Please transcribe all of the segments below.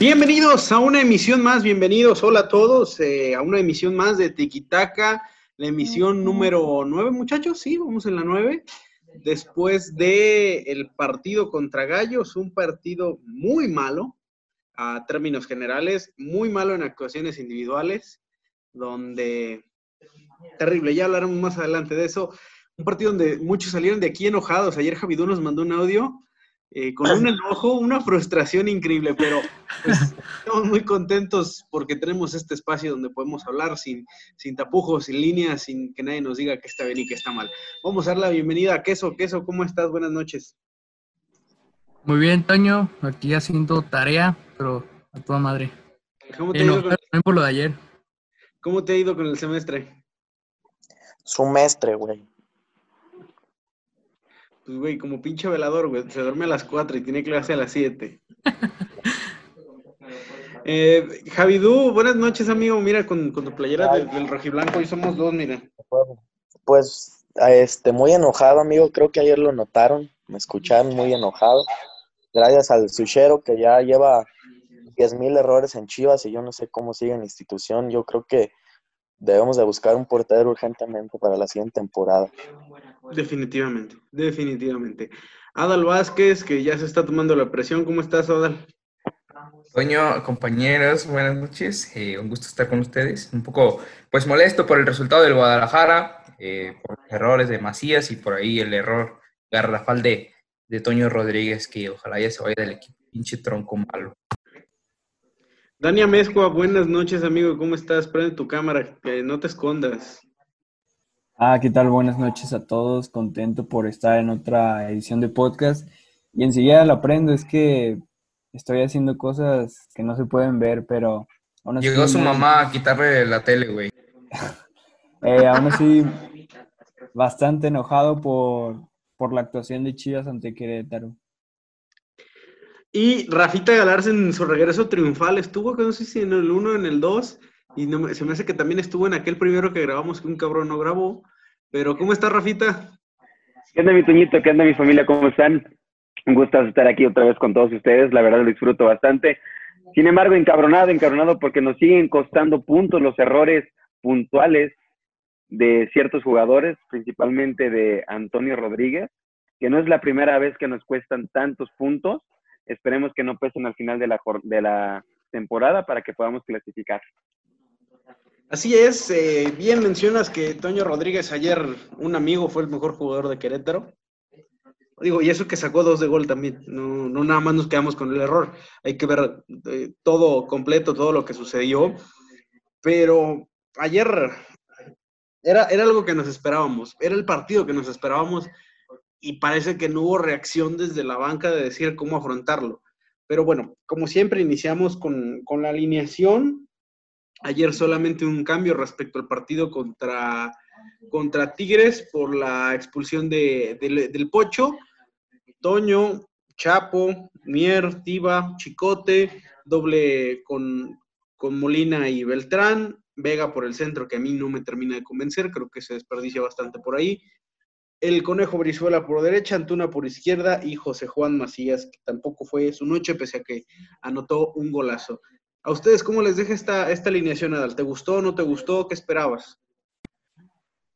Bienvenidos a una emisión más, bienvenidos, hola a todos, eh, a una emisión más de Tiquitaca, la emisión número 9, muchachos, sí, vamos en la 9, después de el partido contra Gallos, un partido muy malo a términos generales, muy malo en actuaciones individuales, donde terrible, ya hablaremos más adelante de eso, un partido donde muchos salieron de aquí enojados, ayer Javidú nos mandó un audio eh, con un enojo, una frustración increíble, pero pues, estamos muy contentos porque tenemos este espacio donde podemos hablar sin, sin tapujos, sin líneas, sin que nadie nos diga que está bien y que está mal. Vamos a dar la bienvenida a Queso. Queso, ¿cómo estás? Buenas noches. Muy bien, Toño, aquí haciendo tarea, pero a toda madre. ¿Cómo te, ha ido con... por lo de ayer. ¿Cómo te ha ido con el semestre? Sumestre, güey. Pues, güey, como pinche velador, güey. Se duerme a las 4 y tiene clase a las 7. eh, Javidú, buenas noches, amigo. Mira, con, tu playera del rojiblanco, y somos dos, mira. Pues, este, muy enojado, amigo. Creo que ayer lo notaron. Me escucharon muy enojado. Gracias al suchero que ya lleva 10.000 mil errores en Chivas y yo no sé cómo sigue en la institución. Yo creo que debemos de buscar un portero urgentemente para la siguiente temporada. Definitivamente, definitivamente. Adal Vázquez, que ya se está tomando la presión. ¿Cómo estás, Adal? Toño, compañeros, buenas noches. Eh, un gusto estar con ustedes. Un poco, pues, molesto por el resultado del Guadalajara, eh, por los errores de Macías y por ahí el error garrafal de, de Toño Rodríguez, que ojalá ya se vaya del equipo. Pinche tronco malo. Dania Mezcua, buenas noches, amigo. ¿Cómo estás? Prende tu cámara, que no te escondas. Ah, ¿qué tal? Buenas noches a todos. Contento por estar en otra edición de podcast. Y enseguida lo aprendo, es que estoy haciendo cosas que no se pueden ver, pero... Aún Llegó su mamá a quitarle la tele, güey. eh, aún así, bastante enojado por, por la actuación de Chivas ante Querétaro. Y Rafita Galarza en su regreso triunfal estuvo, que no sé si en el 1 o en el 2, y se me hace que también estuvo en aquel primero que grabamos que un cabrón no grabó. Pero, ¿cómo está Rafita? ¿Qué onda, mi Toñito? ¿Qué onda, mi familia? ¿Cómo están? Un gusto estar aquí otra vez con todos ustedes. La verdad lo disfruto bastante. Sin embargo, encabronado, encabronado porque nos siguen costando puntos los errores puntuales de ciertos jugadores, principalmente de Antonio Rodríguez, que no es la primera vez que nos cuestan tantos puntos. Esperemos que no pesen al final de la, de la temporada para que podamos clasificar. Así es, eh, bien mencionas que Toño Rodríguez ayer, un amigo, fue el mejor jugador de Querétaro. Digo, y eso que sacó dos de gol también, no, no nada más nos quedamos con el error, hay que ver eh, todo completo, todo lo que sucedió, pero ayer era, era algo que nos esperábamos, era el partido que nos esperábamos y parece que no hubo reacción desde la banca de decir cómo afrontarlo. Pero bueno, como siempre iniciamos con, con la alineación, Ayer solamente un cambio respecto al partido contra, contra Tigres por la expulsión de, del Pocho. Toño, Chapo, Mier, Tiba, Chicote, doble con, con Molina y Beltrán, Vega por el centro, que a mí no me termina de convencer, creo que se desperdicia bastante por ahí. El Conejo Brizuela por derecha, Antuna por izquierda y José Juan Macías, que tampoco fue su noche, pese a que anotó un golazo. ¿A ustedes cómo les deja esta, esta alineación, Adal? ¿Te gustó no te gustó? ¿Qué esperabas?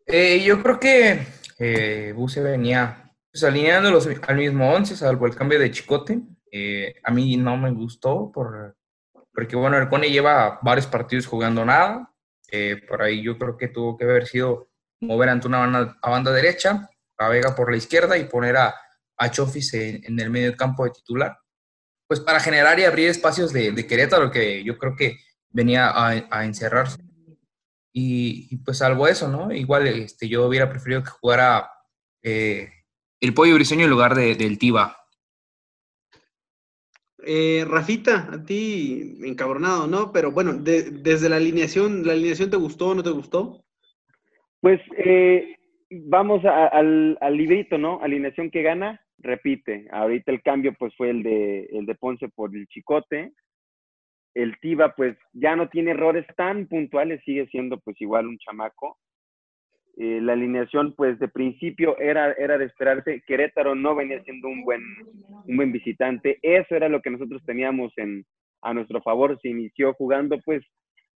Eh, yo creo que eh, Buse venía pues, alineándolos al mismo once, salvo el cambio de Chicote. Eh, a mí no me gustó por, porque, bueno, el Cone lleva varios partidos jugando nada. Eh, por ahí yo creo que tuvo que haber sido mover ante una banda, a banda derecha, a Vega por la izquierda y poner a, a Chofis en, en el medio campo de titular pues para generar y abrir espacios de, de Querétaro, que yo creo que venía a, encerrarse. Y, pues salvo eso, ¿no? Igual este, yo hubiera preferido que jugara eh, el Pollo Briseño en lugar de, del Tiba. Eh, Rafita, a ti encabronado, ¿no? Pero bueno, desde la alineación, ¿la alineación te gustó o no te gustó? Pues eh, vamos al, al librito, ¿no? Alineación que gana, repite. Ahorita el cambio pues fue el de, el de Ponce por el Chicote. El Tiba pues ya no tiene errores tan puntuales, sigue siendo pues igual un chamaco. Eh, la alineación pues de principio era, era de esperarse. Querétaro no venía siendo un buen, un buen visitante. Eso era lo que nosotros teníamos en, a nuestro favor. Se inició jugando, pues,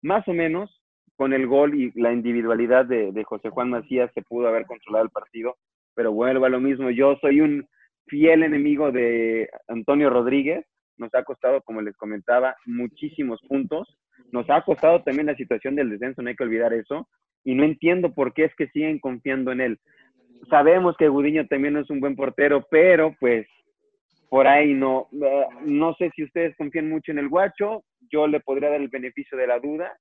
más o menos con el gol y la individualidad de, José Juan Macías se pudo haber controlado el partido, pero vuelvo a lo mismo. Yo soy un fiel enemigo de Antonio Rodríguez. Nos ha costado, como les comentaba, muchísimos puntos. Nos ha costado también la situación del descenso, no hay que olvidar eso. Y no entiendo por qué es que siguen confiando en él. Sabemos que Gudiño también es un buen portero, pero pues por ahí no. Eh, no sé si ustedes confían mucho en el guacho. Yo le podría dar el beneficio de la duda.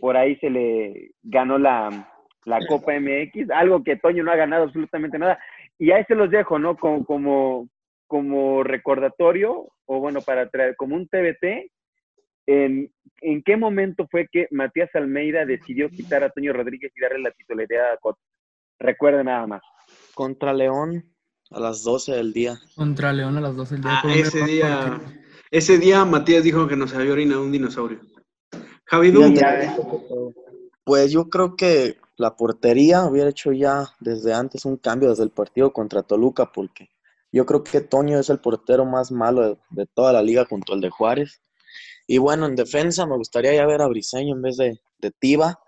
Por ahí se le ganó la, la Copa MX, algo que Toño no ha ganado absolutamente nada. Y ahí se los dejo, ¿no? Como, como, como recordatorio, o bueno, para traer como un TBT, ¿en, ¿en qué momento fue que Matías Almeida decidió quitar a Toño Rodríguez y darle la titularidad a Cota? Recuerden nada más. Contra León a las 12 del día. Contra León a las 12 del día. Ah, ese día, ese día Matías dijo que nos había orinado un dinosaurio. Javi Pues yo creo que la portería hubiera hecho ya desde antes un cambio desde el partido contra Toluca, porque yo creo que Toño es el portero más malo de, de toda la liga junto al de Juárez. Y bueno, en defensa me gustaría ya ver a Briseño en vez de, de Tiva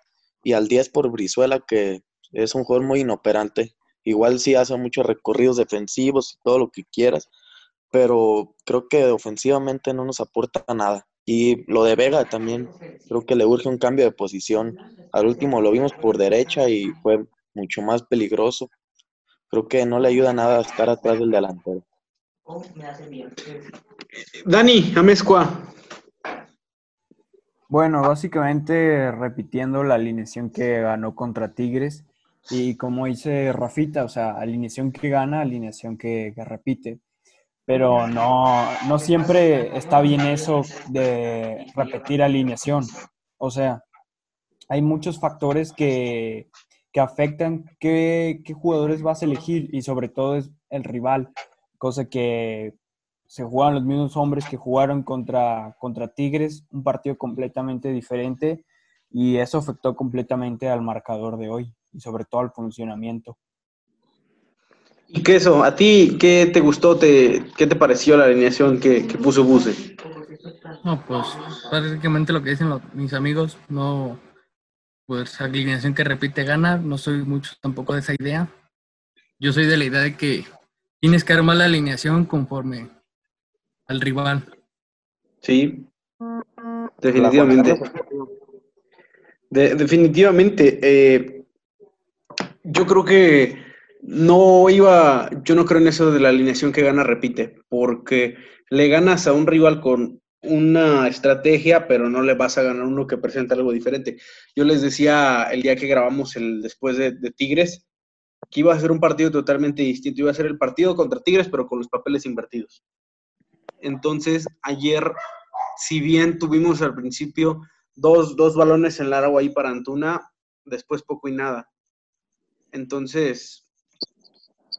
y al 10 por Brizuela, que es un jugador muy inoperante. Igual sí hace muchos recorridos defensivos y todo lo que quieras, pero creo que ofensivamente no nos aporta nada. Y lo de Vega también, creo que le urge un cambio de posición. Al último lo vimos por derecha y fue mucho más peligroso. Creo que no le ayuda nada a estar atrás del delantero. Dani, Amezcua. Bueno, básicamente repitiendo la alineación que ganó contra Tigres y como dice Rafita, o sea, alineación que gana, alineación que, que repite. Pero no, no siempre está bien eso de repetir alineación. O sea, hay muchos factores que, que afectan qué, qué jugadores vas a elegir y sobre todo es el rival, cosa que se juegan los mismos hombres que jugaron contra, contra Tigres, un partido completamente diferente y eso afectó completamente al marcador de hoy y sobre todo al funcionamiento. ¿Y qué eso? ¿A ti qué te gustó? Te, ¿Qué te pareció la alineación que, que puso Buse? No, pues prácticamente lo que dicen los- mis amigos, no, pues alineación que repite gana, no soy mucho tampoco de esa idea. Yo soy de la idea de que tienes que armar la alineación conforme al rival. Sí, definitivamente. De- definitivamente. eh, yo creo que no iba, yo no creo en eso de la alineación que gana repite, porque le ganas a un rival con una estrategia, pero no le vas a ganar uno que presenta algo diferente. Yo les decía el día que grabamos el después de, Tigres que iba a ser un partido totalmente distinto, iba a ser el partido contra Tigres, pero con los papeles invertidos. Entonces, ayer, si bien tuvimos al principio dos, dos balones en largo ahí para Antuna, después poco y nada. Entonces,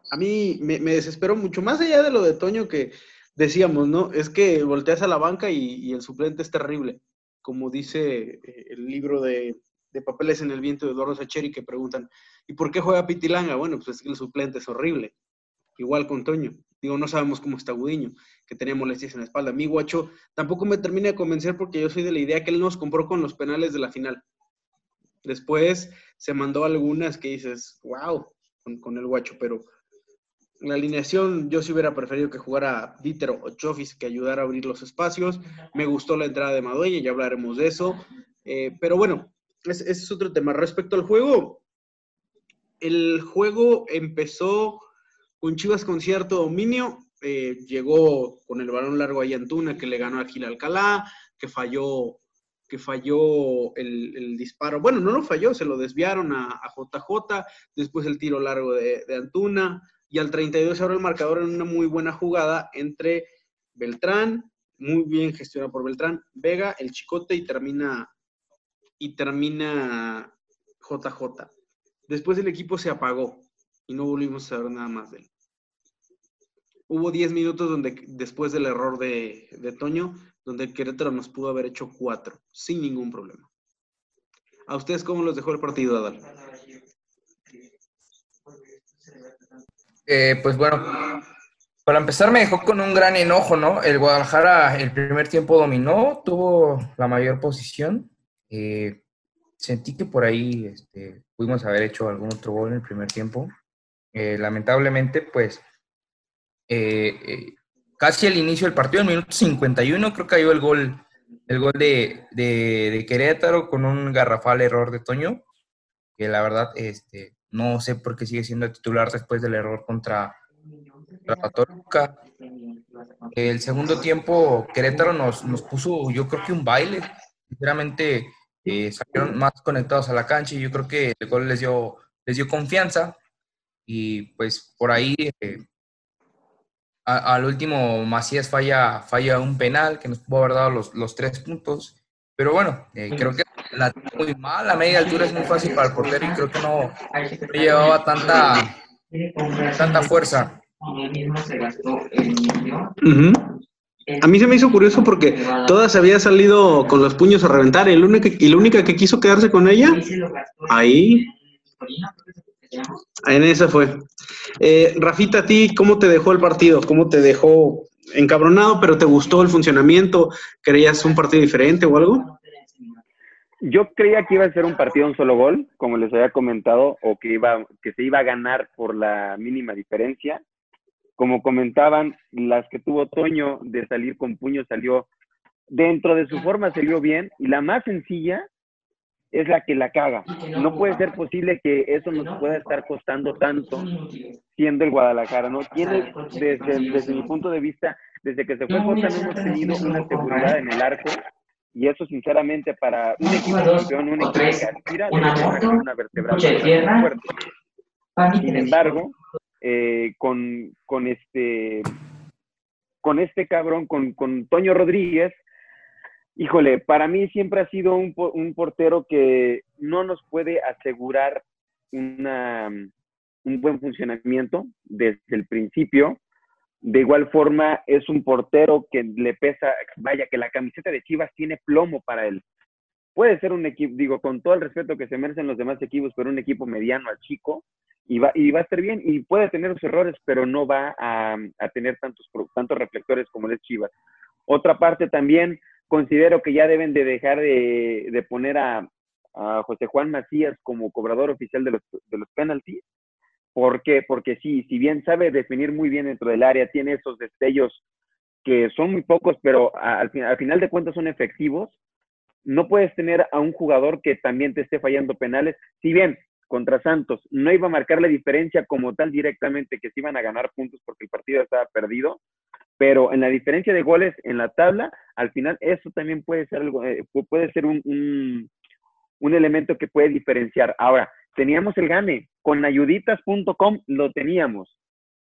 a mí me, me desesperó mucho, más allá de lo de Toño que decíamos, ¿no? Es que volteas a la banca y, el suplente es terrible, como dice eh, el libro de, de Papeles en el Viento de Eduardo Sacheri, que preguntan, ¿y por qué juega Pitilanga? Bueno, pues es que el suplente es horrible. Igual con Toño. Digo, no sabemos cómo está Gudiño, que tenía molestias en la espalda. Mi guacho tampoco me termina de convencer porque yo soy de la idea que él nos compró con los penales de la final. Después se mandó algunas que dices, wow, con, con el guacho, pero la alineación yo sí hubiera preferido que jugara Dieter o Chofis que ayudara a abrir los espacios. Me gustó la entrada de Madueña, ya hablaremos de eso. Eh, pero bueno, ese, es otro tema. Respecto al juego, el juego empezó con Chivas con cierto dominio. eh, llegó con el balón largo ahí Antuna, que le ganó a Gil Alcalá, que falló, que falló el, el disparo. Bueno, no lo falló, se lo desviaron a, a JJ, después el tiro largo de, de Antuna, y al 32 se abre el marcador en una muy buena jugada entre Beltrán, muy bien gestionado por Beltrán, Vega, el Chicote y termina y termina JJ. Después el equipo se apagó y no volvimos a saber nada más de él. Hubo 10 minutos donde después del error de, de Toño, donde el Querétaro nos pudo haber hecho 4 sin ningún problema. ¿A ustedes cómo los dejó el partido, Adal? Eh, pues bueno, para empezar me dejó con un gran enojo, ¿no? El Guadalajara el primer tiempo dominó, tuvo la mayor posición. Eh, sentí que por ahí este, pudimos haber hecho algún otro gol en el primer tiempo. Eh, lamentablemente, pues, casi al inicio del partido, en el minuto 51, creo que cayó el gol, el gol de, de, Querétaro con un garrafal error de Toño, que la verdad, este, no sé por qué sigue siendo titular después del error contra el segundo tiempo, Querétaro nos, nos puso, yo creo que un baile. Sinceramente, eh, salieron más conectados a la cancha y yo creo que el gol les dio, les dio confianza. Y pues por ahí, eh, al último, Macías falla, falla un penal que nos pudo haber dado los, los tres puntos. Pero bueno, eh, creo que la muy mal, a media altura es muy fácil para el portero y creo que no, llevaba tanta, tanta fuerza a mí se me hizo curioso porque todas había salido con los puños a reventar y la única, y la única que quiso quedarse con ella, ahí, en esa fue. Eh, Rafita, ¿a ti cómo te dejó el partido? ¿Cómo te dejó encabronado, pero te gustó el funcionamiento? ¿Creías un partido diferente o algo? Yo creía que iba a ser un partido un solo gol, como les había comentado, o que iba que se iba a ganar por la mínima diferencia como comentaban, las que tuvo Toño de salir con puño salió dentro de su forma, salió bien. Y la más sencilla es la que la caga. No puede ser posible que eso nos pueda estar costando tanto siendo el Guadalajara, ¿no? Tiene, desde, desde mi punto de vista, desde que se fue Costa, no hemos tenido una seguridad en el arco. Y eso, sinceramente, para un equipo campeón, un equipo que aspira, una vertebral fuerte. Sin embargo, eh, con, con, este, con este cabrón, con, con Toño Rodríguez, híjole, para mí siempre ha sido un, un portero que no nos puede asegurar una, un buen funcionamiento desde el principio. De igual forma, es un portero que le pesa, vaya, que la camiseta de Chivas tiene plomo para él. Puede ser un equipo, digo, con todo el respeto que se merecen los demás equipos, pero un equipo mediano al chico, y va, y va a estar bien y puede tener sus errores, pero no va a, tener tantos, tantos reflectores como el Chivas. Otra parte también, considero que ya deben de dejar de, poner a, José Juan Macías como cobrador oficial de los, de los penalties. ¿Por qué? Porque sí, si bien sabe definir muy bien dentro del área, tiene esos destellos que son muy pocos, pero al, al final de cuentas son efectivos, no puedes tener a un jugador que también te esté fallando penales. Si bien contra Santos no iba a marcar la diferencia como tal directamente que se iban a ganar puntos porque el partido estaba perdido, pero en la diferencia de goles en la tabla, al final eso también puede ser algo, eh, puede ser un, un, elemento que puede diferenciar. Ahora, teníamos el gane, con ayuditas.com lo teníamos.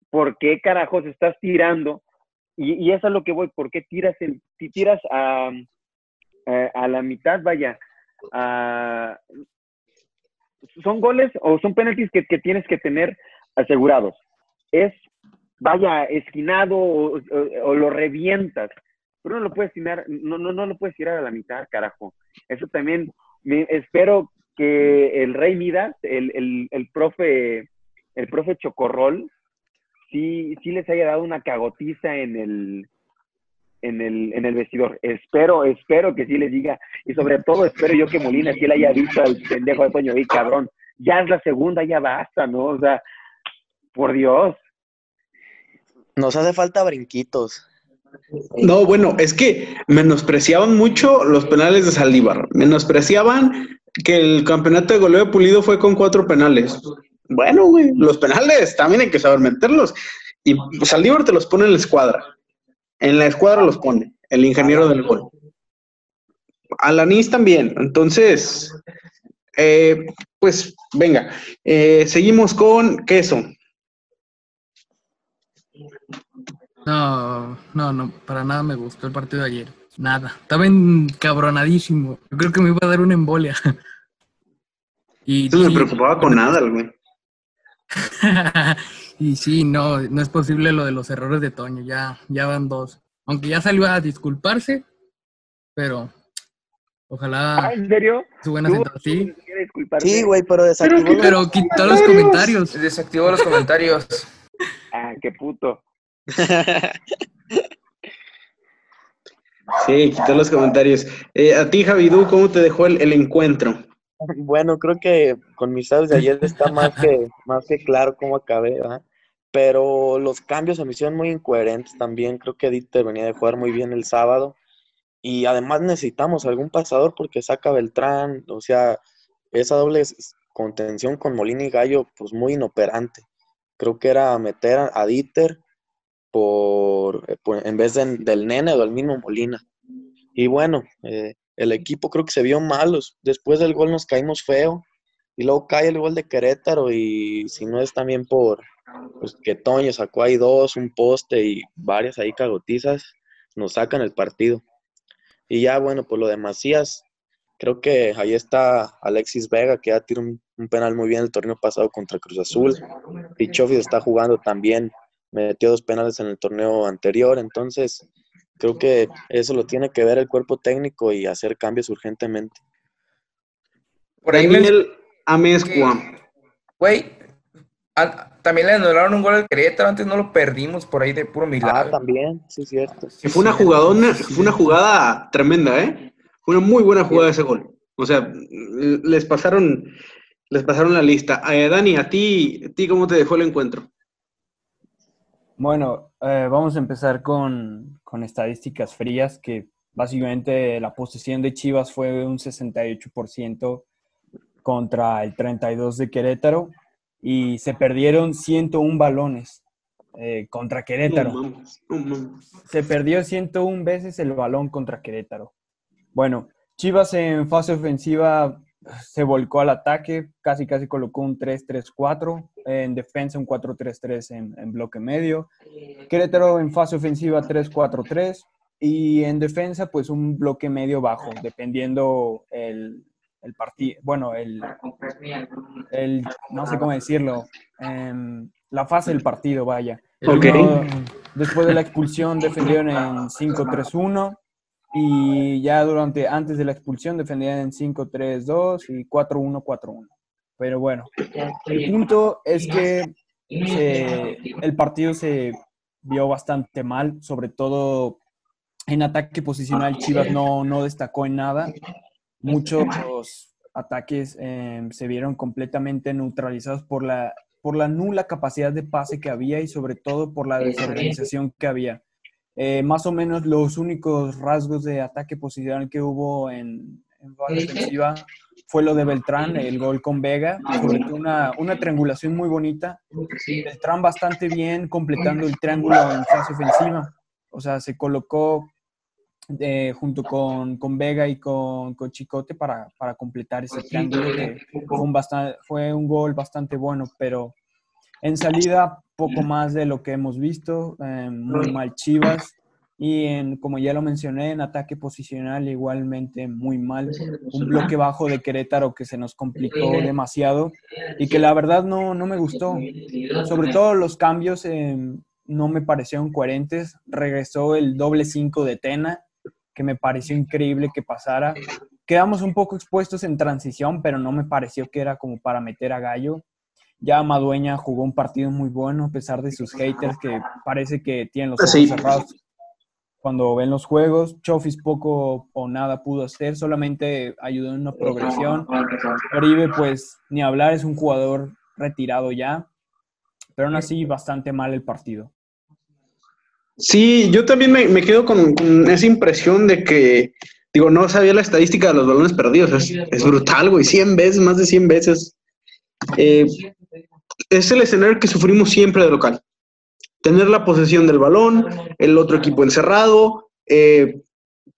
¿Por qué carajos estás tirando? Y, y eso es lo que voy, ¿por qué tiras, el, tiras a, a, la mitad, vaya, son goles o son penaltis que, tienes que tener asegurados. Es, vaya, esquinado o, lo revientas, pero no lo puedes tirar, no, no, no lo puedes tirar a la mitad, carajo. Eso también, me, espero que el Rey Midas, el, el, el profe, el profe Chocorrol, sí, sí les haya dado una cagotiza en el, en el, en el vestidor. Espero, espero que sí les diga. Y sobre todo espero yo que Molina sí le haya dicho al pendejo de Toño, y cabrón, ya es la segunda, ya basta, ¿no? O sea, por Dios. Nos hace falta brinquitos. No, bueno, es que menospreciaban mucho los penales de Saldívar. Menospreciaban que el campeonato de goleo pulido fue con cuatro penales. Bueno, güey, los penales también hay que saber meterlos. Y Saldívar te los pone en la escuadra. En la escuadra los pone, el ingeniero del gol. Alanis también. Entonces, eh, pues venga, eh, seguimos con queso. No, no, no, para nada me gustó el partido de ayer. Nada. Estaba encabronadísimo. Yo creo que me iba a dar una embolia. Y no me preocupaba con nada, güey. Y sí, no, no es posible lo de los errores de Toño, ya, ya van dos. Aunque ya salió a disculparse, pero ojalá. Ah, ¿En serio? Su buena sí. Sí, güey, pero desactivó. Pero, pero quitó los comentarios. Desactivó los comentarios. ah, qué puto. Sí, quitó los comentarios. Eh, a ti, Javidú, ¿cómo te dejó el, encuentro? Bueno, creo que con mis sabes de ayer está más que, claro cómo acabé, ¿verdad? Pero los cambios se me hicieron muy incoherentes también. Creo que Dieter venía de jugar muy bien el sábado. Y además necesitamos algún pasador porque saca Beltrán. O sea, esa doble contención con Molina y Gallo, pues muy inoperante. Creo que era meter a, a Dieter por, eh, por- en vez de- del nene o del mismo Molina. Y bueno, eh, el equipo creo que se vio malos. Después del gol nos caímos feo. Y luego cae el gol de Querétaro y si no es también por pues, que Toño sacó ahí dos, un poste y varias ahí cagotizas, nos sacan el partido. Y ya bueno, por lo de Macías, creo que ahí está Alexis Vega, que ya tiró un, un penal muy bien el torneo pasado contra Cruz Azul. Y Chofis está jugando también, metió dos penales en el torneo anterior, entonces creo que eso lo tiene que ver el cuerpo técnico y hacer cambios urgentemente. Por ahí me Daniel Amezcua. Güey, también le anularon un gol al Querétaro, antes no lo perdimos por ahí de puro Ah, milagro. también, sí, cierto. Que fue una jugadona, fue una jugada tremenda, ¿eh? Fue una muy buena jugada ese gol. O sea, les pasaron, les pasaron la lista. Eh, Dani, a ti, a ti, ¿cómo te dejó el encuentro? Bueno, eh, vamos a empezar con, con estadísticas frías, que básicamente la posesión de Chivas fue un 68% contra el 32% de Querétaro y se perdieron 101 balones eh, contra Querétaro. No mames, no mames. Se perdió 101 veces el balón contra Querétaro. Bueno, Chivas en fase ofensiva se volcó al ataque, casi casi colocó un 3-3-4, en defensa un 4-3-3 en, en bloque medio. Querétaro en fase ofensiva 3-4-3 y en defensa pues un bloque medio bajo, dependiendo el, el partido, bueno, el, el, no sé cómo decirlo, em, la fase del partido, vaya. Ok. Uno, después de la expulsión defendieron en 5-3-1 y ya durante, antes de la expulsión defendían en 5-3-2 y 4-1-4-1. Pero bueno, el punto es que se- el partido se vio bastante mal, sobre todo en ataque posicional Chivas no, no destacó en nada. Muchos ataques eh, se vieron completamente neutralizados por la, por la nula capacidad de pase que había y sobre todo por la desorganización que había. Eh, más o menos los únicos rasgos de ataque posicional que hubo en, en fase ofensiva fue lo de Beltrán, el gol con Vega, todo una, una triangulación muy bonita. Beltrán bastante bien completando el triángulo en fase ofensiva. O sea, se colocó eh, junto con, con Vega y con, con Chicote para, para completar ese triángulo que fue un, bastan- fue un gol bastante bueno, pero en salida poco más de lo que hemos visto, eh, muy mal Chivas y en, como ya lo mencioné, en ataque posicional igualmente muy mal, un bloque bajo de Querétaro que se nos complicó demasiado y que la verdad no, no me gustó, sobre todo los cambios eh, no me parecieron coherentes, regresó el doble 5 de Tena, que me pareció increíble que pasara. Quedamos un poco expuestos en transición, pero no me pareció que era como para meter a Gallo. Ya Madueña jugó un partido muy bueno, a pesar de sus haters que parece que tienen los ojos Sí. cerrados cuando ven los juegos. Chofis poco o nada pudo hacer, solamente ayudó en una progresión. Oribe, pues ni hablar, es un jugador retirado ya, pero aún así bastante mal el partido. Sí, yo también me, quedo con, con esa impresión de que, digo, no sabía la estadística de los balones perdidos. Es, es brutal, güey, 100 veces, más de 100 veces. Eh, es el escenario que sufrimos siempre de local. Tener la posesión del balón, el otro equipo encerrado, eh,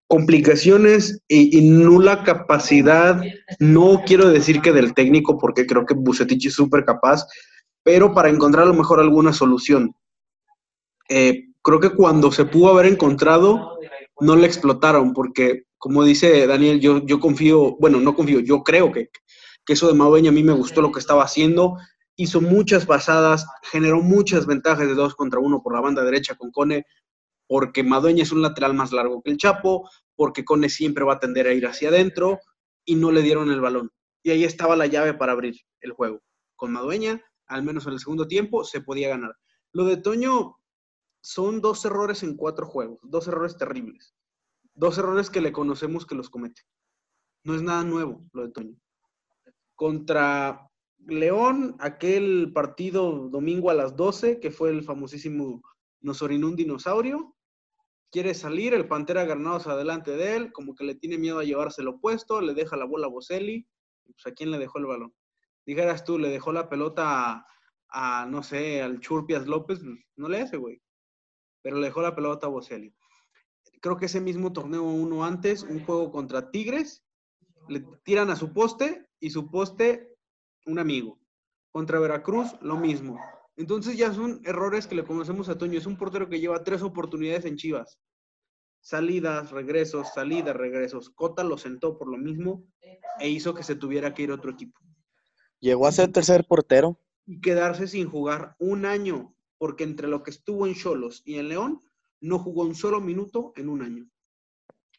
complicaciones y, nula capacidad. No quiero decir que del técnico, porque creo que Bucetich es súper capaz, pero para encontrar a lo mejor alguna solución. Eh, creo que cuando se pudo haber encontrado, no la explotaron, porque como dice Daniel, yo, yo confío, bueno, no confío, yo creo que, que eso de Madueña a mí me gustó lo que estaba haciendo, hizo muchas pasadas, generó muchas ventajas de dos contra uno por la banda derecha con Cone, porque Madueña es un lateral más largo que el Chapo, porque Cone siempre va a tender a ir hacia adentro y no le dieron el balón. Y ahí estaba la llave para abrir el juego. Con Madueña, al menos en el segundo tiempo, se podía ganar. Lo de Toño, son dos errores en cuatro juegos, dos errores terribles, dos errores que le conocemos que los comete. No es nada nuevo lo de Toño. Contra León, aquel partido domingo a las 12, que fue el famosísimo Nos orinó un dinosaurio, quiere salir, el Pantera Granados adelante de él, como que le tiene miedo a llevárselo puesto, le deja la bola a Boselli, pues a quién le dejó el balón. Dijeras tú, le dejó la pelota a, no sé, al Churpias López, pues, no le hace, güey. Pero le dejó la pelota a Boselli. Creo que ese mismo torneo uno antes, un juego contra Tigres, le tiran a su poste y su poste, un amigo. Contra Veracruz, lo mismo. Entonces ya son errores que le conocemos a Toño. Es un portero que lleva tres oportunidades en Chivas. Salidas, regresos, salidas, regresos. Cota lo sentó por lo mismo e hizo que se tuviera que ir a otro equipo. Llegó a ser tercer portero. Y quedarse sin jugar un año, porque entre lo que estuvo en Cholos y en León, no jugó un solo minuto en un año.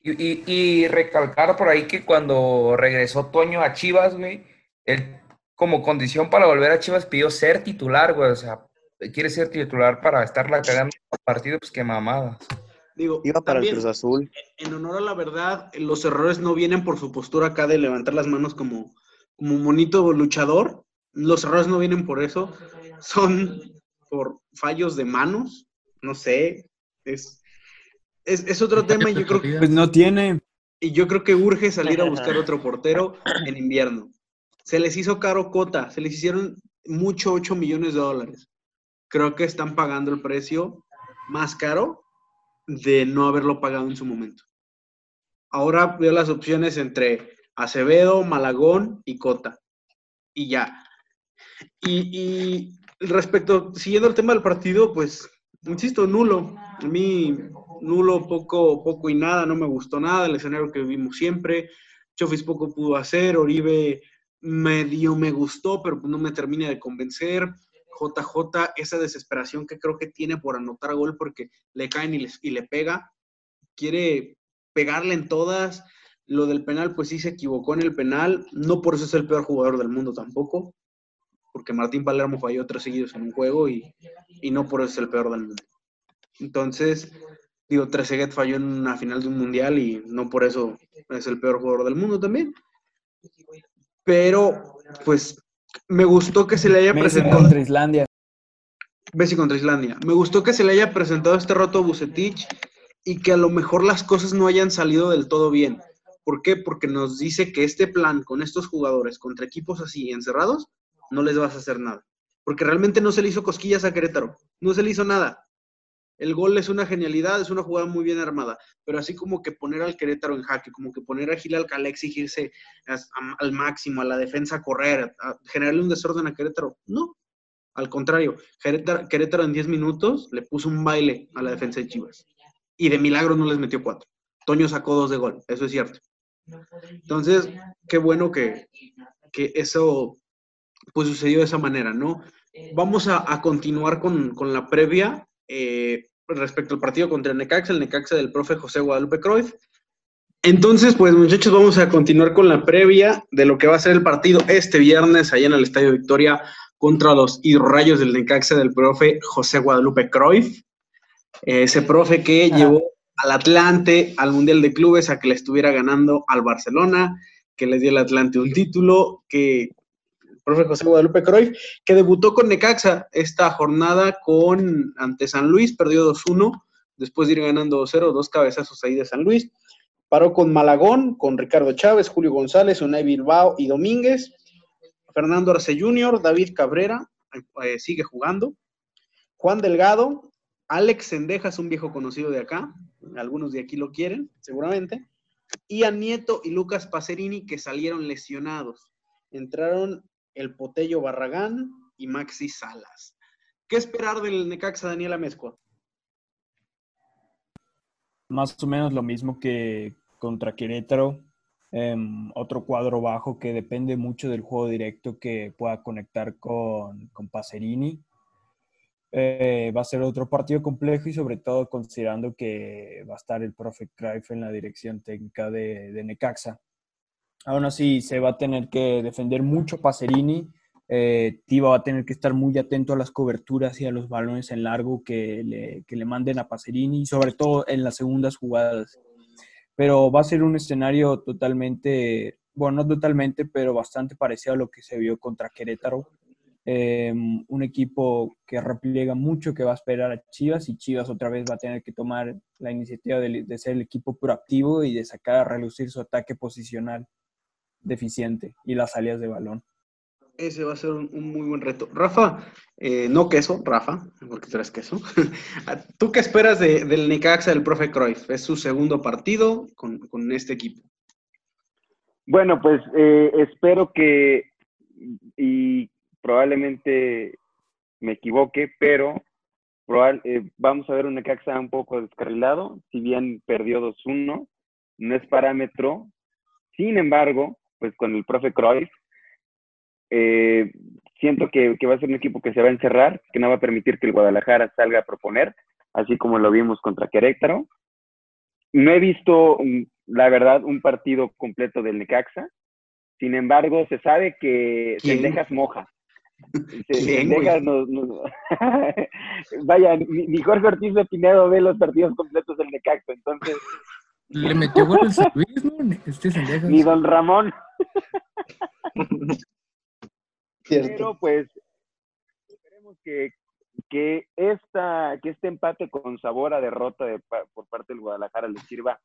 Y, y, recalcar por ahí que cuando regresó Toño a Chivas, güey, él como condición para volver a Chivas pidió ser titular, güey. O sea, quiere ser titular para estarla cagando en el partido, pues qué mamada. Digo, Iba para el Cruz Azul. En honor a la verdad, los errores no vienen por su postura acá de levantar las manos como, como monito luchador. Los errores no vienen por eso. Son por fallos de manos. No sé. Es, es, es otro tema y yo creo que... Pues no tiene. Y yo creo que urge salir a buscar otro portero en invierno. Se les hizo caro cota, se les hicieron mucho 8 millones de dólares. Creo que están pagando el precio más caro de no haberlo pagado en su momento. Ahora veo las opciones entre Acevedo, Malagón y Cota. Y ya. Y, respecto, siguiendo el tema del partido, pues, insisto, nulo. A mí, nulo, poco, poco y nada, no me gustó nada el escenario que vimos siempre. Chofis poco pudo hacer, Oribe medio me gustó, pero no me termina de convencer. JJ, esa desesperación que creo que tiene por anotar gol porque le caen y le, y le pega, quiere pegarle en todas. Lo del penal, pues sí se equivocó en el penal, no por eso es el peor jugador del mundo tampoco, porque Martín Palermo falló tres seguidos en un juego y, y no por eso es el peor del mundo. Entonces, digo, Trezeguet falló en una final de un mundial y no por eso es el peor jugador del mundo también pero pues me gustó que se le haya Messi presentado. contra Islandia. Messi contra Islandia. Me gustó que se le haya presentado este rato a Bucetich y que a lo mejor las cosas no hayan salido del todo bien. ¿Por qué? Porque nos dice que este plan con estos jugadores contra equipos así encerrados, no les vas a hacer nada. Porque realmente no se le hizo cosquillas a Querétaro. No se le hizo nada. El gol es una genialidad, es una jugada muy bien armada, pero así como que poner al Querétaro en jaque, como que poner a Gil Alcalá a exigirse al máximo, a la defensa correr, a generarle un desorden a Querétaro, no. Al contrario, Querétaro, Querétaro en 10 minutos le puso un baile a la defensa de Chivas. Y de milagro no les metió cuatro. Toño sacó dos de gol, eso es cierto. Entonces, qué bueno que, que eso pues sucedió de esa manera, ¿no? Vamos a, a continuar con, con la previa eh, respecto al partido contra el Necaxa, el Necaxa del profe José Guadalupe Cruyff. Entonces, pues muchachos, vamos a continuar con la previa de lo que va a ser el partido este viernes allá en el Estadio Victoria contra los hidrorrayos del Necaxa del profe José Guadalupe Cruyff. Ese profe que Ajá. llevó al Atlante al Mundial de Clubes a que le estuviera ganando al Barcelona, que le dio al Atlante un título, que profe José Guadalupe Cruyff, que debutó con Necaxa esta jornada con ante San Luis, perdió 2-1, después de ir ganando 2-0, dos cabezazos ahí de San Luis. Paró con Malagón, con Ricardo Chávez, Julio González, Unai Bilbao y Domínguez. Fernando Arce Jr., David Cabrera, eh, sigue jugando. Juan Delgado, Alex Sendejas, un viejo conocido de acá, algunos de aquí lo quieren, seguramente. Y a Nieto y Lucas Pacerini, que salieron lesionados. Entraron el Potello Barragán y Maxi Salas. ¿Qué esperar del Necaxa Daniela Mezcua? Más o menos lo mismo que contra Querétaro. Em, otro cuadro bajo que depende mucho del juego directo que pueda conectar con, con Pacerini. Eh, va a ser otro partido complejo y sobre todo considerando que va a estar el profe Cruyff en la dirección técnica de Necaxa. Aún así, se va a tener que defender mucho Pacerini. Eh, Tiva va a tener que estar muy atento a las coberturas y a los balones en largo que le, que le manden a Pacerini, sobre todo en las segundas jugadas. Pero va a ser un escenario totalmente, bueno, no totalmente, pero bastante parecido a lo que se vio contra Querétaro. Em, un equipo que repliega mucho, que va a esperar a Chivas y Chivas otra vez va a tener que tomar la iniciativa de, de ser el equipo proactivo y de sacar a relucir su ataque posicional deficiente y las salidas de balón. Ese va a ser un, un muy buen reto. Rafa, eh, no queso, Rafa, porque tú eres queso. ¿Tú qué esperas de, del Necaxa del profe Cruyff? Es su segundo partido con, con este equipo. Bueno, pues eh, espero que, y probablemente me equivoque, pero probable, eh, vamos a ver un Necaxa un poco descarrilado, si bien perdió 2-1, no es parámetro. Sin embargo, pues con el profe Cruyff, eh, siento que, que, va a ser un equipo que se va a encerrar, que no va a permitir que el Guadalajara salga a proponer, así como lo vimos contra Querétaro. No he visto, la verdad, un partido completo del Necaxa. Sin embargo, se sabe que Sendejas moja. Sendejas nos, nos... Vaya, ni, ni, Jorge Ortiz de Pinedo ve los partidos completos del Necaxa, entonces... Le metió gol el San Luis, ¿no? Este Sendejas. Don Ramón. Cierto. Pero pues esperemos que, que, esta, que este empate con sabor a derrota de, por parte del Guadalajara le sirva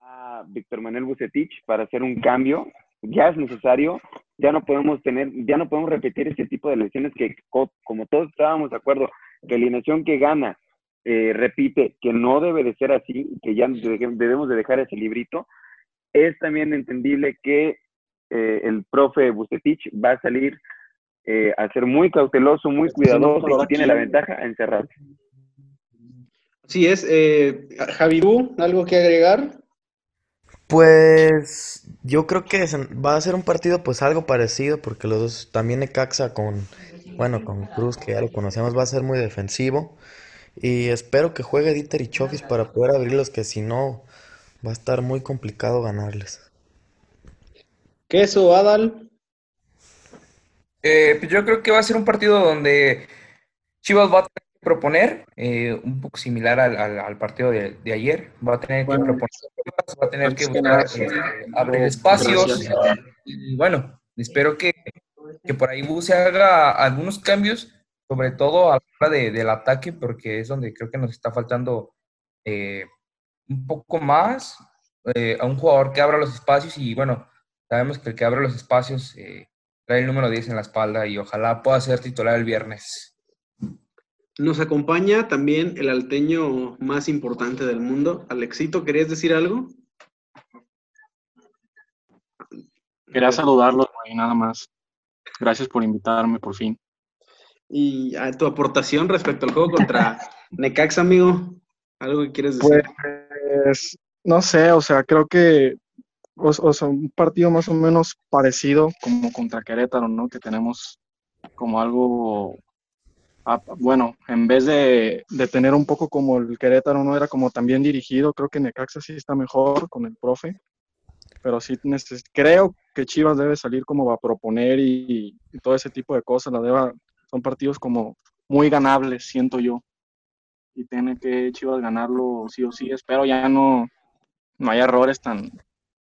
a Víctor Manuel Bucetich para hacer un cambio. Ya es necesario, ya no podemos tener, ya no podemos repetir ese tipo de lesiones que, como todos estábamos de acuerdo, que la alineación que gana eh, repite que no debe de ser así, que ya debemos de dejar ese librito. Es también entendible que eh, el profe Bucetich va a salir eh, a ser muy cauteloso, muy cuidadoso y tiene la ventaja a encerrarse. Así es. Eh, Javidú, ¿algo que agregar? Pues yo creo que va a ser un partido pues algo parecido porque los dos, también Necaxa con, bueno, con Cruz que ya lo conocemos va a ser muy defensivo y espero que juegue Dieter y Chofis para poder abrirlos que si no va a estar muy complicado ganarles. Queso, Adal. Eh, pues yo creo que va a ser un partido donde Chivas va a tener que proponer, eh, un poco similar al, al, al partido de, de, ayer. Va a tener bueno, que proponer, va a tener que buscar eh, abrir espacios. Y, y, bueno, espero que, que por ahí se haga algunos cambios, sobre todo a la hora de, del ataque, porque es donde creo que nos está faltando eh, un poco más eh, a un jugador que abra los espacios. Y bueno, sabemos que el que abre los espacios trae el número 10 en la espalda y ojalá pueda ser titular el viernes. Nos acompaña también el alteño más importante del mundo. Alexito, ¿querías decir algo? Quería saludarlo y nada más. Gracias por invitarme por fin. Y a tu aportación respecto al juego contra Necax, amigo, ¿algo que quieres decir? Pues, no sé, o sea, creo que o, o, sea, un partido más o menos parecido como contra Querétaro, ¿no? Que tenemos como algo, ah, bueno, en vez de, de, tener un poco como el Querétaro no era como también dirigido, creo que Necaxa sí está mejor con el profe, pero sí creo que Chivas debe salir como a proponer y, y todo ese tipo de cosas, la deba, son partidos como muy ganables, siento yo, y tiene que Chivas ganarlo sí o sí, espero ya no, no haya errores tan,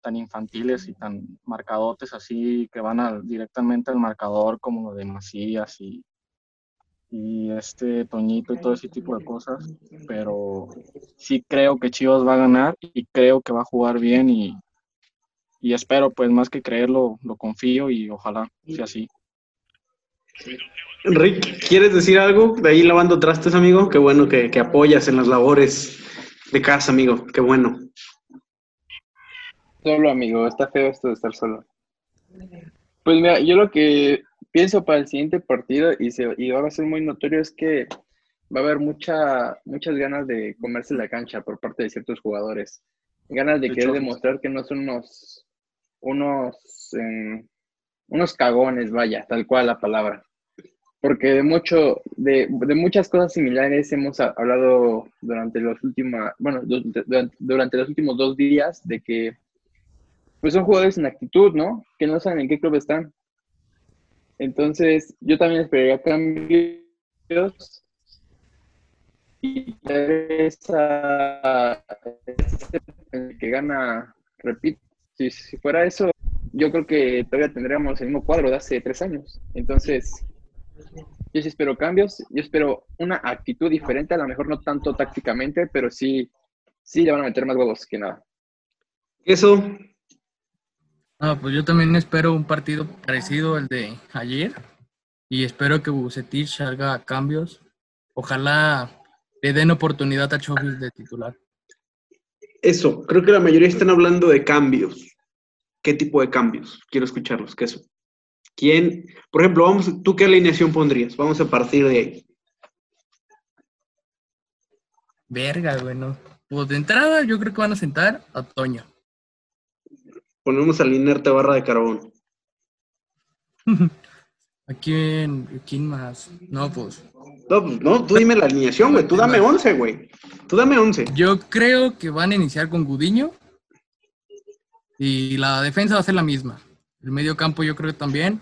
tan infantiles y tan marcadotes así que van al, directamente al marcador como de Macías y, y este Toñito y todo ese tipo de cosas, pero sí creo que Chivas va a ganar y creo que va a jugar bien y, y espero pues más que creerlo, lo confío y ojalá sea así. Rick, ¿quieres decir algo? De ahí lavando trastes, amigo. Qué bueno que, que apoyas en las labores de casa, amigo. Qué bueno. Solo, amigo, está feo esto de estar solo. Pues mira, yo lo que pienso para el siguiente partido y, se, y va a ser muy notorio es que va a haber mucha, muchas ganas de comerse la cancha por parte de ciertos jugadores. Ganas de, de querer hecho, demostrar que no son unos, unos, eh, unos cagones, vaya, tal cual la palabra. Porque de mucho, de, de muchas cosas similares hemos hablado durante los últimos, bueno, durante, los últimos dos días de que pues son jugadores en actitud, ¿no? Que no saben en qué club están. Entonces, yo también esperaría cambios y tal vez a- el que gana, repito, si fuera eso, yo creo que todavía tendríamos el mismo cuadro de hace tres años. Entonces, yo sí espero cambios, yo espero una actitud diferente, a lo mejor no tanto tácticamente, pero sí, sí le van a meter más huevos que nada. Eso, Ah, pues yo también espero un partido parecido al de ayer y espero que Bucetich haga cambios. Ojalá le den oportunidad a Chofis de titular. eso. Creo que la mayoría están hablando de cambios. ¿Qué tipo de cambios? Quiero escucharlos. ¿Qué eso? ¿Quién? Por ejemplo, vamos, ¿tú qué alineación pondrías? Vamos a partir de ahí. Verga, güey, no. Pues de entrada yo creo que van a sentar a Toño. Ponemos al inerte barra de carbón. ¿A quién, quién más? No, pues No, pues, no, tú dime la alineación, güey. Tú dame 11, güey. Tú dame 11. yo creo que van a iniciar con Gudiño y la defensa va a ser la misma. El medio campo yo creo que también.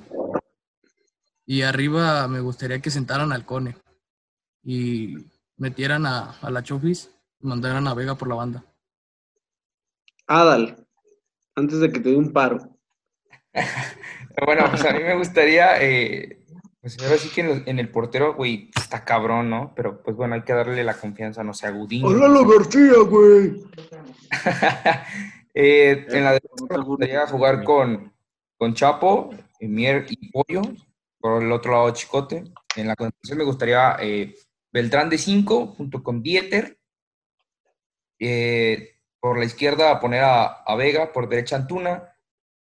Y arriba me gustaría que sentaran al Cone y metieran a, a la Chofis y mandaran a Vega por la banda. Adal, antes de que te dé un paro. Bueno, pues a mí me gustaría, eh, pues ahora sí que en, el- en el portero, güey, está cabrón, ¿no? Pero pues bueno, hay que darle la confianza, no sé, a Gudiño. Lalo García, güey. Eh, en la defensa me gustaría jugar con, con Chapo, eh, Mier y Pollo. Por el otro lado, Chicote. En la contención me gustaría eh, Beltrán de 5 junto con Dieter. Eh, por la izquierda poner a, a Vega, por derecha Antuna.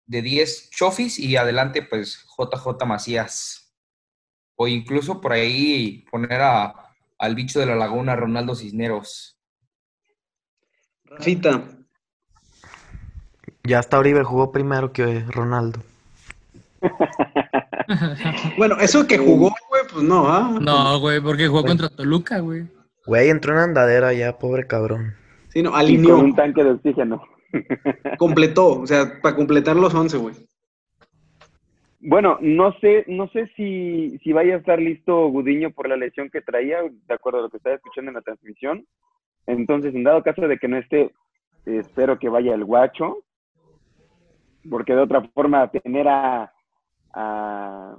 De 10 Chofis y adelante pues JJ Macías. O incluso por ahí poner a, al bicho de la laguna, Ronaldo Cisneros. Rafita, Ya hasta Oribe jugó primero que Ronaldo. bueno, eso que jugó, güey, pues no, ¿ah? No, güey, porque jugó contra Toluca, güey. Güey, entró en andadera ya, pobre cabrón. Sí, no, Y con alineó, un tanque de oxígeno. completó, o sea, para completar los 11, güey. Bueno, no sé, no sé si, si vaya a estar listo Gudiño por la lesión que traía, de acuerdo a lo que estaba escuchando en la transmisión. Entonces, en dado caso de que no esté, espero que vaya el guacho, porque de otra forma tener a, a-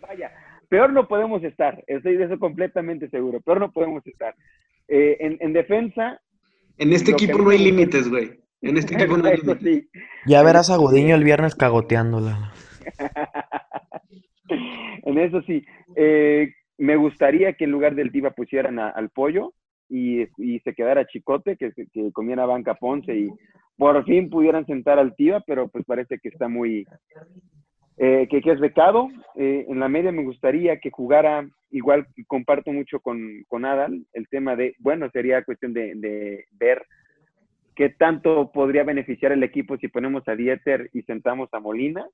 Vaya, peor no podemos estar, estoy de eso completamente seguro, peor no podemos estar. Eh, en, en defensa... En este que equipo no hay límites, güey. En este equipo no hay Eso límites. sí. Ya verás a Gudiño el viernes cagoteándola. en eso sí. Eh, me gustaría que en lugar del Diva pusieran a- al pollo y, y se quedara Chicote, que, que comiera banca Ponce y por fin pudieran sentar al Tiva, pero pues parece que está muy. eh, que, es becado. Eh, en la media me gustaría que jugara, igual comparto mucho con, con Adal, el tema de, bueno, sería cuestión de, de ver qué tanto podría beneficiar el equipo si ponemos a Dieter y sentamos a Molina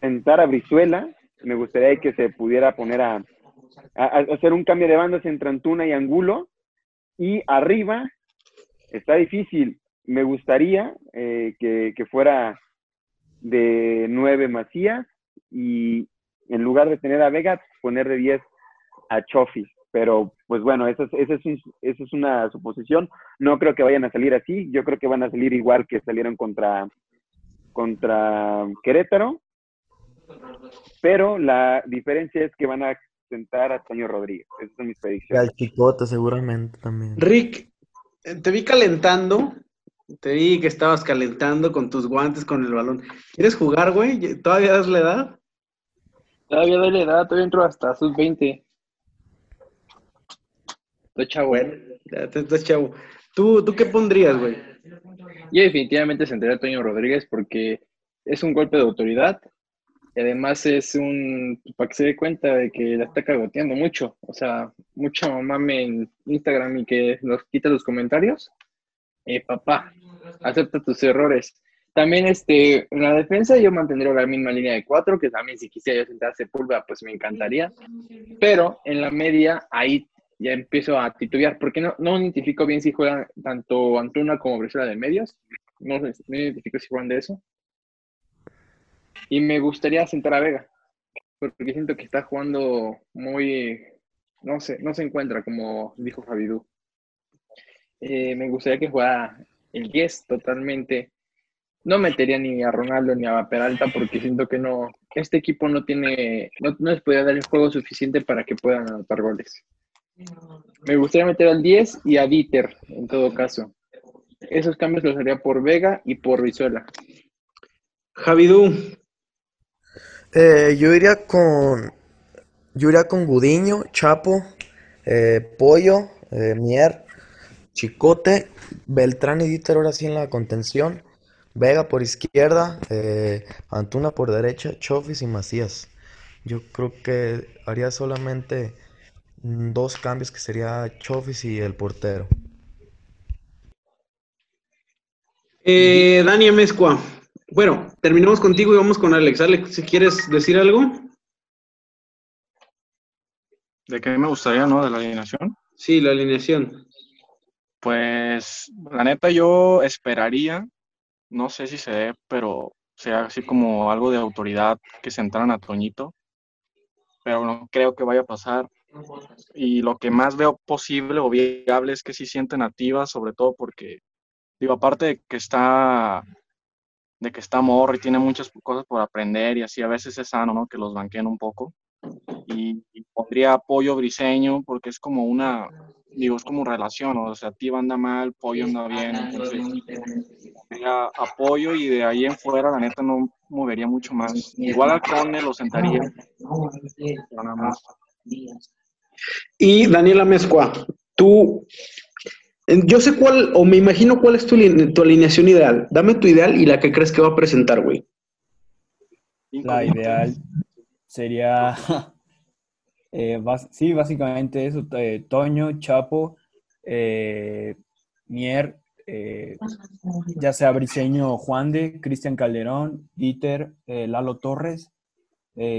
sentar a Brizuela, me gustaría que se pudiera poner a- a hacer un cambio de bandas entre Antuna y Angulo. Y arriba está difícil. Me gustaría eh, que, que fuera de nueve Macías y en lugar de tener a Vega, poner de 10 a Chofis. Pero pues bueno, eso es, eso, es un- eso es una suposición. No creo que vayan a salir así. Yo creo que van a salir igual que salieron contra, contra Querétaro pero la diferencia es que van a sentar a Toño Rodríguez. Esas son mis Y predicciones. al Chicote seguramente también. Rick, eh, te vi calentando. Te vi que estabas calentando con tus guantes, con el balón. ¿Quieres jugar, güey? ¿Todavía das la edad? Todavía doy la edad, todavía entro hasta sus 20. Estoy chavo. Estás chavo. ¿Tú, ¿Tú qué pondrías, güey? Yo definitivamente sentaría a Toño Rodríguez porque es un golpe de autoridad y además es un, para que se dé cuenta de que la está cagoteando mucho, o sea, mucho mame en Instagram y que nos quita los comentarios. Eh, papá, acepta tus errores. También este, en la defensa yo mantendría la misma línea de cuatro, que también si quisiera yo sentar a Sepúlveda, pues me encantaría. Pero en la media, ahí ya empiezo a titubear, porque no, no identifico bien si juegan tanto Antuna como Brizuela de medios. No, no identifico si juegan de eso. Y me gustaría sentar a Vega, porque siento que está jugando muy, no sé, no se encuentra, como dijo Javidú. Eh, me gustaría que jugara el 10 totalmente. No metería ni a Ronaldo ni a Peralta porque siento que no, este equipo no tiene, no, no les podría dar el juego suficiente para que puedan anotar goles. Me gustaría meter al 10 y a Dieter, en todo caso. Esos cambios los haría por Vega y por Rizuela. Javidú, Eh, yo iría con. Yo iría con Gudiño, Chapo, eh, Pollo, eh, Mier, Chicote, Beltrán y Dieter ahora sí en la contención. Vega por izquierda, eh, Antuna por derecha, Chofis y Macías. Yo creo que haría solamente dos cambios que sería Chofis y el portero. eh, Dani Amezcua. Bueno, terminamos contigo y vamos con Alex. Alex, si quieres decir algo. ¿De qué me gustaría, no? De la alineación. Sí, la alineación. Pues, la neta, yo esperaría, no sé si se dé, pero sea así como algo de autoridad que sentaran a Toñito, pero no creo que vaya a pasar. Y lo que más veo posible o viable es que sí sienten a Tiva, sobre todo porque, digo, aparte de que está, de que está morro y tiene muchas cosas por aprender y así, a veces es sano, ¿no? Que los banqueen un poco. Y, y pondría apoyo briseño porque es como una, digo, es como relación, ¿no? o sea, Tiva anda mal, Pollo anda bien, entonces pondría apoyo y de ahí en fuera, la neta, no movería mucho más. Igual al Cone lo sentaría, nada más. Y Daniela Mezcua, tú, yo sé cuál, o me imagino cuál es tu, tu alineación ideal. Dame tu ideal y la que crees que va a presentar, güey. La ideal sería, eh, sí, básicamente eso, eh, Toño, Chapo, eh, Mier, ya sea Briseño Juan de, Cristian Calderón, Dieter, Lalo Torres,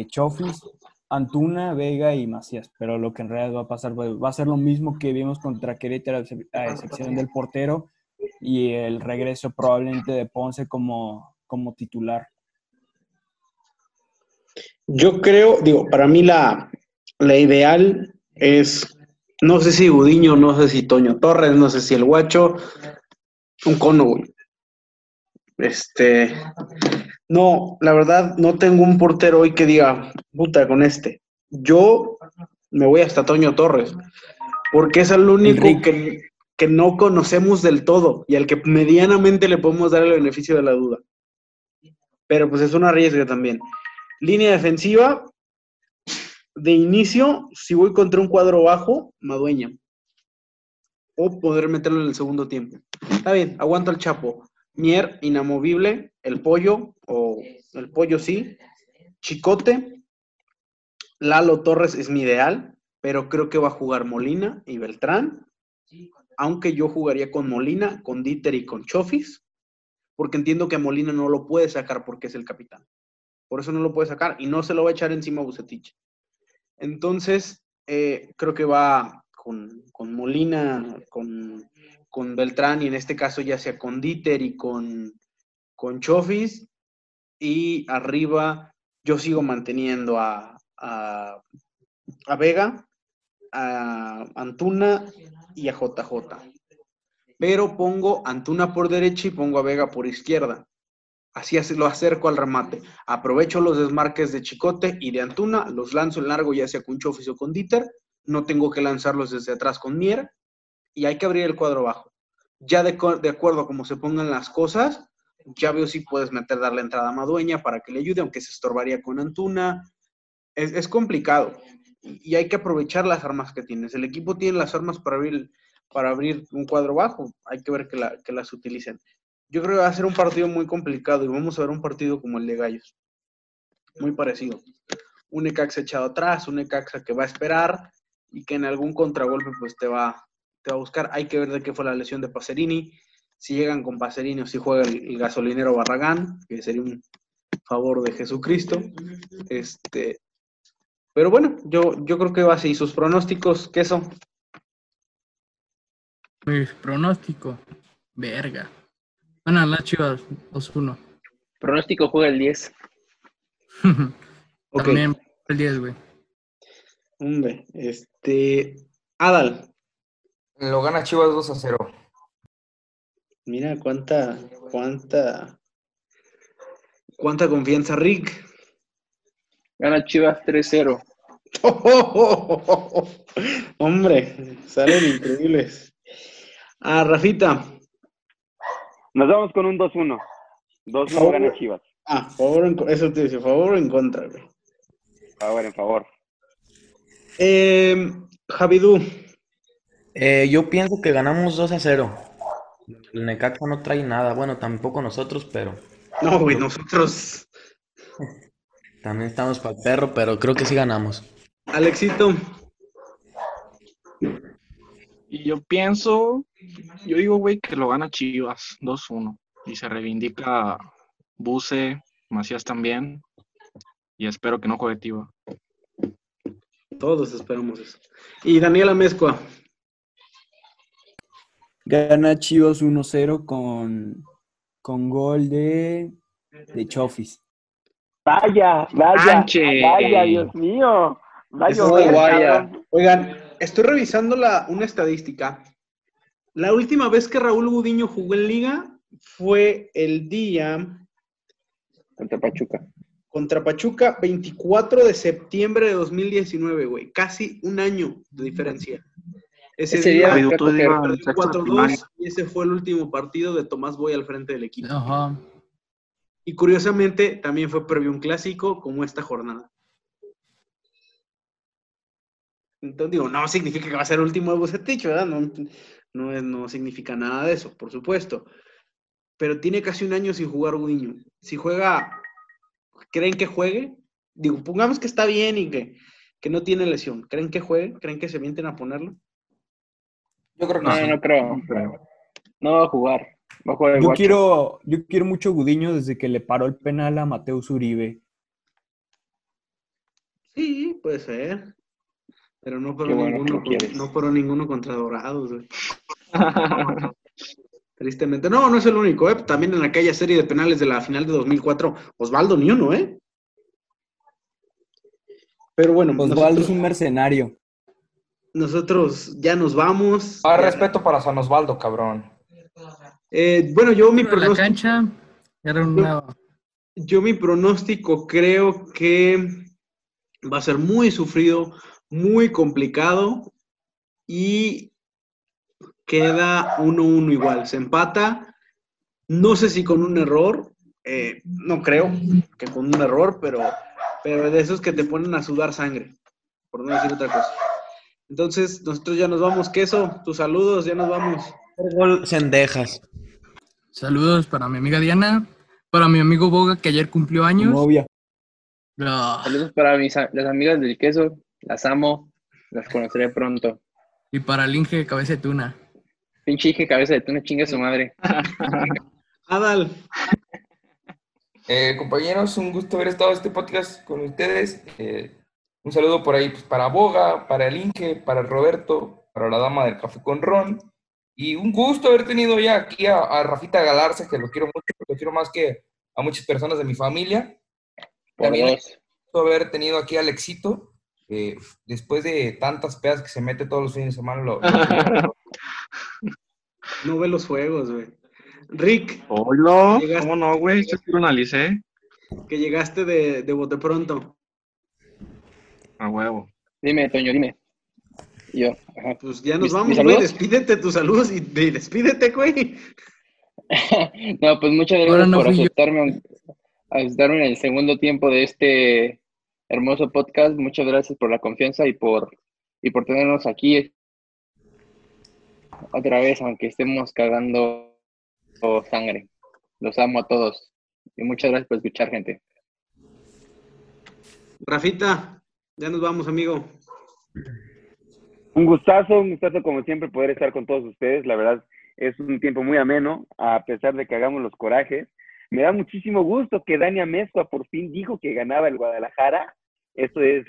Chofis, Antuna, Vega y Macías, pero lo que en realidad va a pasar va va a ser lo mismo que vimos contra Querétaro, a excepción del portero y el regreso probablemente de Ponce como, como titular. Yo creo, digo, para mí la, la ideal es, no sé si Gudiño, no sé si Toño Torres, no sé si el Guacho, un cono, güey. Este, no, la verdad, no tengo un portero hoy que diga, puta, con este. Yo me voy hasta Toño Torres, porque es el único Enrique. que, que no conocemos del todo y al que medianamente le podemos dar el beneficio de la duda. Pero pues es un arriesgue también. Línea defensiva, de inicio, si voy contra un cuadro bajo, Madueña. O poder meterlo en el segundo tiempo. Está bien, aguanto al Chapo. Mier, inamovible. El pollo, o el pollo sí. Chicote. Lalo Torres es mi ideal, pero creo que va a jugar Molina y Beltrán. Aunque yo jugaría con Molina, con Dieter y con Chofis, porque entiendo que Molina no lo puede sacar porque es el capitán. Por eso no lo puede sacar y no se lo va a echar encima a Bucetich. Entonces, eh, creo que va con, con Molina, con, con Beltrán y en este caso ya sea con Dieter y con, con Chofis. Y arriba yo sigo manteniendo a, a, a Vega, a Antuna y a JJ. Pero pongo Antuna por derecha y pongo a Vega por izquierda. Así lo acerco al remate. Aprovecho los desmarques de Chicote y de Antuna, los lanzo en largo ya sea con Chofis o con Dieter. No tengo que lanzarlos desde atrás con Mier. Y hay que abrir el cuadro bajo. Ya de, de acuerdo a cómo se pongan las cosas, ya veo si puedes meter, darle entrada a Madueña para que le ayude, aunque se estorbaría con Antuna. Es, es complicado. Y y hay que aprovechar las armas que tienes. El equipo tiene las armas para abrir, para abrir un cuadro bajo. Hay que ver que, la- que las utilicen. Yo creo que va a ser un partido muy complicado y vamos a ver un partido como el de Gallos. Muy parecido. Un Necaxa echado atrás, un Necaxa que va a esperar y que en algún contragolpe pues te va, te va a buscar. Hay que ver de qué fue la lesión de Pacerini. Si llegan con Pacerini o si juega el, gasolinero Barragán, que sería un favor de Jesucristo. Este, pero bueno, yo, yo creo que va así. Sus pronósticos, ¿qué son? Pues, pronóstico. Verga. Van a las chivas 2-1. Pronóstico juega el 10. Ok. También el 10, güey. Hombre, este. Adal, Lo gana Chivas 2 a 0. mira cuánta, cuánta, cuánta confianza, Rick. Gana Chivas 3-0. Hombre, salen increíbles. Ah, Rafita. Nos vamos con un 2-1. 2-1 gana Chivas. Ah, favor, en eso te dice, favor o en contra, güey. Favor, en favor. Eh, Javidú, Eh, yo pienso que ganamos 2 a 0. El Necaxa no trae nada. Bueno, tampoco nosotros, pero no, güey, nosotros. también estamos para el perro, pero creo que sí ganamos. Alexito, Y yo pienso, yo digo, güey, que lo gana Chivas 2-1. Y se reivindica Buse, Macías también. Y espero que no juegue Tiva. todos esperamos eso. Y Daniela Mezcua, Gana Chivas 1-0 con, con gol de, de Chofis. Vaya, vaya, vaya, Dios mío. Vaya, cabrón. Oigan, estoy revisando la, una estadística. La última vez que Raúl Gudiño jugó en liga fue el día Contra Pachuca. contra Pachuca, 24 de septiembre de 2019, güey. Casi un año de diferencia. Ese, Ese día, día Javidú, tú perdió diga, perdió en sexto de 4-2 primaria. y ese fue el último partido de Tomás Boy al frente del equipo. Ajá. Y curiosamente también fue previo un clásico como esta jornada. Entonces digo, no significa que va a ser el último de Bucetich, ¿verdad? No, no, es- no significa nada de eso, por supuesto. Pero tiene casi un año sin jugar Gudiño. Si juega, ¿creen que juegue? Digo, pongamos que está bien y que, que no tiene lesión. ¿Creen que juegue? ¿Creen que se mienten a ponerlo? Yo creo que No, sí. no creo. No va a jugar. Va a jugar el Yo quiero, yo quiero mucho Gudiño desde que le paró el penal a Mateus Uribe. Sí, puede ser. Pero no fueron, bueno ninguno, no fueron ninguno contra Dorados, güey. Tristemente. No, no es el único, ¿eh? También en aquella serie de penales de la final de 2004, Osvaldo ni uno, ¿eh? Pero bueno, Osvaldo es un mercenario. nosotros ya nos vamos. Ya- respeto para San Osvaldo, cabrón. Eh, bueno, yo mi, Pero la pronóstico, cancha era una... yo mi pronóstico creo que va a ser muy sufrido, muy complicado y queda 1-1 igual. Se empata. No sé si con un error, eh, no creo que con un error, pero, pero de esos que te ponen a sudar sangre, por no decir otra cosa. Entonces, nosotros ya nos vamos. Queso, tus saludos, ya nos vamos. Gol Cendejas. Saludos para mi amiga Diana, para mi amigo Boga que ayer cumplió años. novia. Ah, Saludos para mis, las amigas del queso. Las amo. Las conoceré pronto. y para el Inge Cabeza de Tuna. Pinche hija cabeza de tuna chinga su madre. Adal, Eh, compañeros, un gusto haber estado en este podcast con ustedes. Eh, un saludo por ahí pues, para Boga, para el Inge, para el Roberto, para la dama del café con Ron. Y un gusto haber tenido ya aquí a, a Rafita Galarza, que lo quiero mucho, lo quiero más que a muchas personas de mi familia. Por También haber tenido aquí a Alexito, después de tantas pedas que se mete todos los fines de semana, lo, lo- no ve los juegos, güey. Rick, Oilo, Llegaste- ¿cómo no, güey? Yo sí lo analicé. que llegaste de, de bote pronto. A huevo. Dime, Toño, dime. Yo. Ajá. Pues ya nos ¿Mis- vamos, güey. saludos? Despídete tus saludos y, despídete, güey. no, pues muchas gracias no por aceptarme, aceptarme en el segundo tiempo de este hermoso podcast. Muchas gracias por la confianza y por, y por tenernos aquí otra vez, aunque estemos cagando sangre. Los amo a todos. Y muchas gracias por escuchar, gente. Rafita, ya nos vamos, amigo. Un gustazo, un gustazo como siempre poder estar con todos ustedes. La verdad es un tiempo muy ameno, a pesar de que hagamos los corajes. Me da muchísimo gusto que Dani Amezcua por fin dijo que ganaba el Guadalajara. Esto es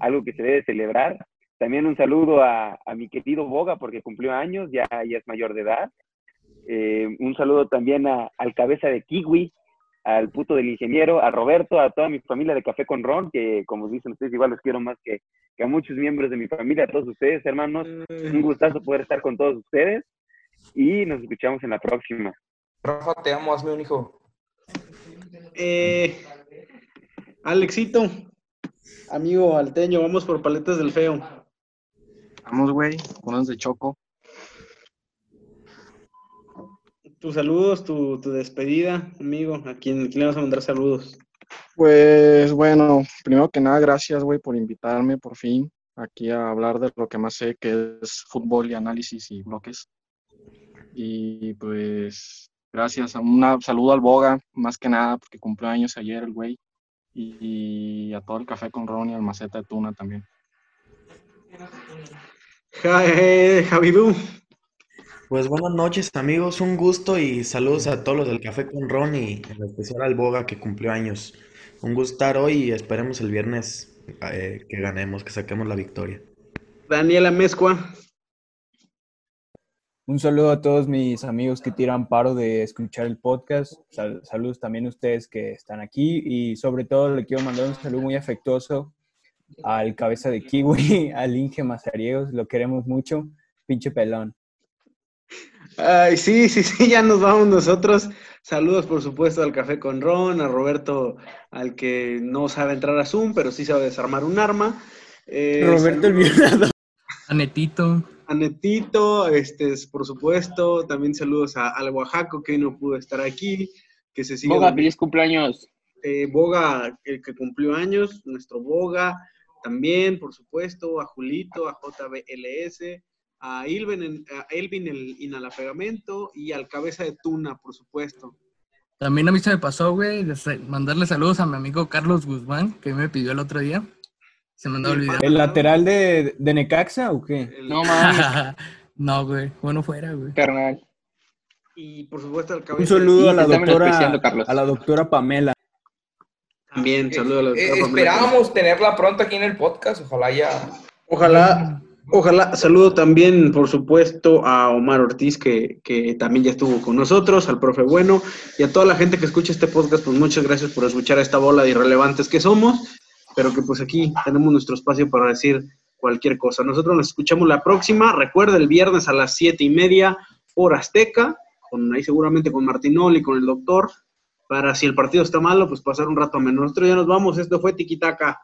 algo que se debe celebrar. También un saludo a, a mi querido Boga porque cumplió años, ya, ya es mayor de edad. Eh, un saludo también a- al cabeza de Kiwi, al puto del ingeniero, a Roberto, a toda mi familia de Café con Ron, que como dicen ustedes, igual los quiero más que, que a muchos miembros de mi familia, a todos ustedes, hermanos. Un gustazo poder estar con todos ustedes y nos escuchamos en la próxima. Rafa, te amo, hazme un hijo. Eh, Alexito, amigo alteño, vamos por paletas del feo. Vamos, güey, unos de choco. Tus saludos, tu, tu despedida, amigo. ¿A quién, quién le vas a mandar saludos? Pues bueno, primero que nada, gracias, güey, por invitarme por fin aquí a hablar de lo que más sé, que es fútbol y análisis y bloques. Y pues gracias, un saludo al Boga, más que nada, porque cumplió años ayer el güey. Y, y a todo el café con Ron y al maceta de tuna también. Ja, eh, Javidú, Pues buenas noches amigos, un gusto y saludos a todos los del Café con Ron y en especial al Boga que cumplió años. Un gusto estar hoy y esperemos el viernes eh, que ganemos, que saquemos la victoria. Daniela Mezcua. Un saludo a todos mis amigos que tiran paro de escuchar el podcast. Sal- saludos también a ustedes que están aquí y sobre todo le quiero mandar un saludo muy afectuoso al cabeza de kiwi, al Inge Mazariegos. Lo queremos mucho. Pinche pelón. Ay, sí, sí, sí, ya nos vamos nosotros. Saludos, por supuesto, al Café con Ron, a Roberto, al que no sabe entrar a Zoom, pero sí sabe desarmar un arma. Eh, Roberto el saludos violador. A Netito. A Netito, este, por supuesto. También saludos a, al Oaxaco, que hoy no pudo estar aquí, que se sigue. Boga, feliz cumpleaños. eh, Boga, el que cumplió años, nuestro Boga, también, por supuesto, a Julito, a JBLS, a Elvin, en- a Elvin el inhalapegamento y al cabeza de tuna, por supuesto. También a mí se me pasó, güey, mandarle saludos a mi amigo Carlos Guzmán, que me pidió el otro día. Se me andaba olvidando. ¿El lateral de, de Necaxa o qué? El- No mames, no, güey. Bueno, fuera, güey. carnal. y por supuesto al Un cabeza saludo a la doctora, a la doctora Pamela. también, saludos a la Eh, doctora Pamela. esperábamos tenerla pronto aquí en el podcast, ojalá ya. Ojalá, ojalá, saludo también, por supuesto, a Omar Ortiz, que, que también ya estuvo con nosotros, al profe Bueno, y a toda la gente que escucha este podcast, pues muchas gracias por escuchar a esta bola de irrelevantes que somos, pero que pues aquí tenemos nuestro espacio para decir cualquier cosa. Nosotros nos escuchamos la próxima, recuerda el viernes a las siete y media por Azteca, con ahí seguramente con Martinoli, con el doctor, para si el partido está malo, pues pasar un rato menos. Nosotros ya nos vamos, esto fue Tiquitaca.